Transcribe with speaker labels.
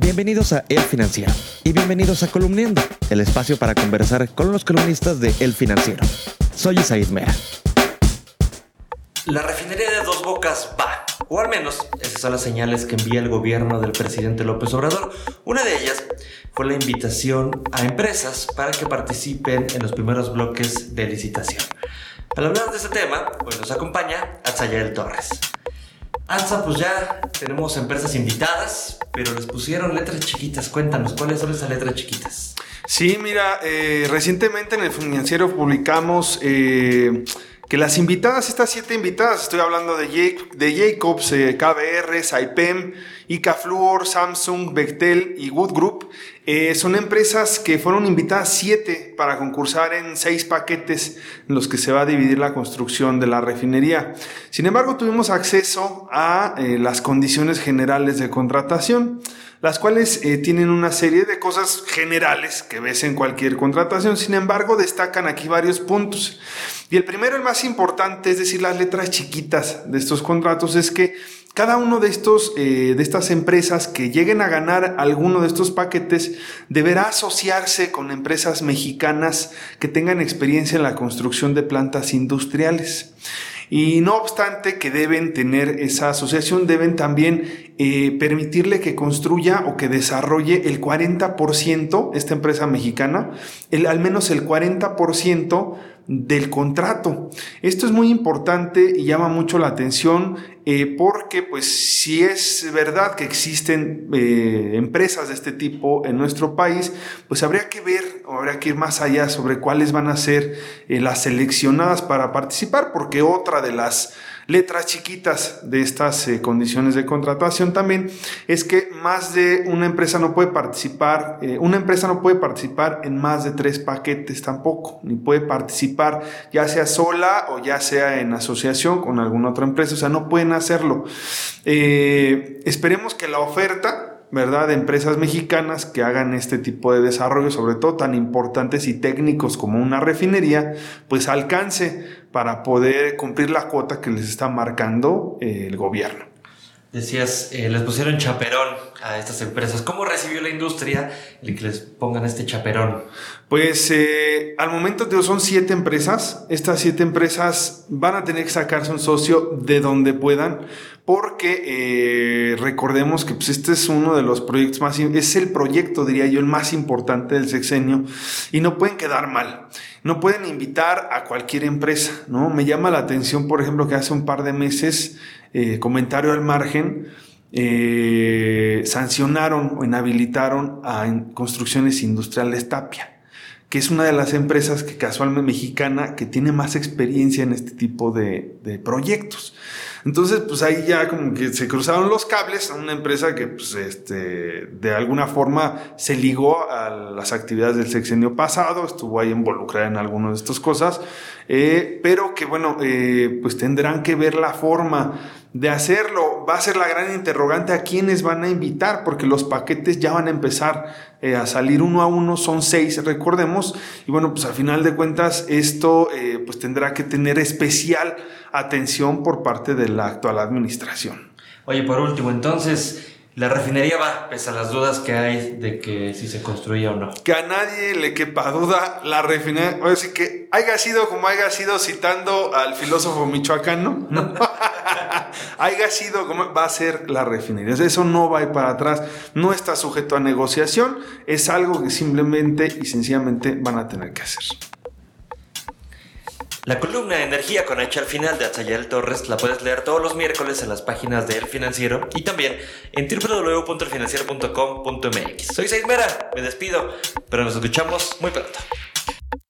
Speaker 1: Bienvenidos a El Financiero y bienvenidos a Columniendo, el espacio para conversar con los columnistas de El Financiero. Soy Isaid Mea.
Speaker 2: La refinería de dos bocas va, o al menos esas son las señales que envía el gobierno del presidente López Obrador. Una de ellas fue la invitación a empresas para que participen en los primeros bloques de licitación. Para hablar de este tema, nos acompaña Atzayael Torres. Alza, pues ya tenemos empresas invitadas, pero les pusieron letras chiquitas. Cuéntanos, ¿cuáles son esas letras chiquitas?
Speaker 3: Sí, mira, eh, recientemente en el financiero publicamos eh, que las invitadas, estas siete invitadas, estoy hablando de, de Jacobs, eh, KBR, Saipem, Icafluor, Samsung, Bechtel y Wood Group, eh, son empresas que fueron invitadas siete para concursar en seis paquetes en los que se va a dividir la construcción de la refinería. Sin embargo, tuvimos acceso a eh, las condiciones generales de contratación las cuales eh, tienen una serie de cosas generales que ves en cualquier contratación. Sin embargo, destacan aquí varios puntos. Y el primero, el más importante, es decir, las letras chiquitas de estos contratos, es que cada uno de estos eh, de estas empresas que lleguen a ganar alguno de estos paquetes deberá asociarse con empresas mexicanas que tengan experiencia en la construcción de plantas industriales. Y no obstante que deben tener esa asociación, deben también eh, permitirle que construya o que desarrolle el 40%, esta empresa mexicana, el, al menos el 40% del contrato. Esto es muy importante y llama mucho la atención eh, porque pues si es verdad que existen eh, empresas de este tipo en nuestro país, pues habría que ver o habría que ir más allá sobre cuáles van a ser eh, las seleccionadas para participar, porque otra de las letras chiquitas de estas eh, condiciones de contratación también es que más de una empresa no puede participar, eh, una empresa no puede participar en más de tres paquetes tampoco, ni puede participar ya sea sola o ya sea en asociación con alguna otra empresa, o sea, no pueden hacerlo. Esperemos que la oferta ¿verdad? Empresas mexicanas que hagan este tipo de desarrollo, sobre todo tan importantes y técnicos como una refinería, pues alcance para poder cumplir la cuota que les está marcando eh, el gobierno.
Speaker 2: Decías, eh, les pusieron chaperón a estas empresas. ¿Cómo recibió la industria el que les pongan este chaperón?
Speaker 3: Pues eh, al momento de son siete empresas. Estas siete empresas van a tener que sacarse un socio de donde puedan, porque eh, recordemos que pues, este es uno de los proyectos más, es el proyecto, diría yo, el más importante del sexenio y no pueden quedar mal. No pueden invitar a cualquier empresa, ¿no? Me llama la atención, por ejemplo, que hace un par de meses, eh, comentario al margen, eh, sancionaron o inhabilitaron a Construcciones Industriales Tapia que es una de las empresas que casualmente mexicana que tiene más experiencia en este tipo de, de proyectos. Entonces, pues ahí ya como que se cruzaron los cables a una empresa que, pues, este, de alguna forma se ligó a las actividades del sexenio pasado, estuvo ahí involucrada en algunas de estas cosas, eh, pero que, bueno, eh, pues tendrán que ver la forma de hacerlo. Va a ser la gran interrogante a quiénes van a invitar, porque los paquetes ya van a empezar eh, a salir uno a uno, son seis, recordemos, y bueno, pues al final de cuentas esto pues tendrá que tener especial atención por parte de la actual administración.
Speaker 2: Oye, por último, entonces, la refinería va, pese a las dudas que hay de que si se construye o no.
Speaker 3: Que a nadie le quepa duda, la refinería, o sea, que haya sido como haya sido citando al filósofo michoacano, ¿no? haya sido como va a ser la refinería. Eso no va a ir para atrás, no está sujeto a negociación, es algo que simplemente y sencillamente van a tener que hacer.
Speaker 2: La columna de energía con H al final de Atzayel Torres la puedes leer todos los miércoles en las páginas de El Financiero y también en www.elfinanciero.com.mx. Soy Seismera, me despido, pero nos escuchamos muy pronto.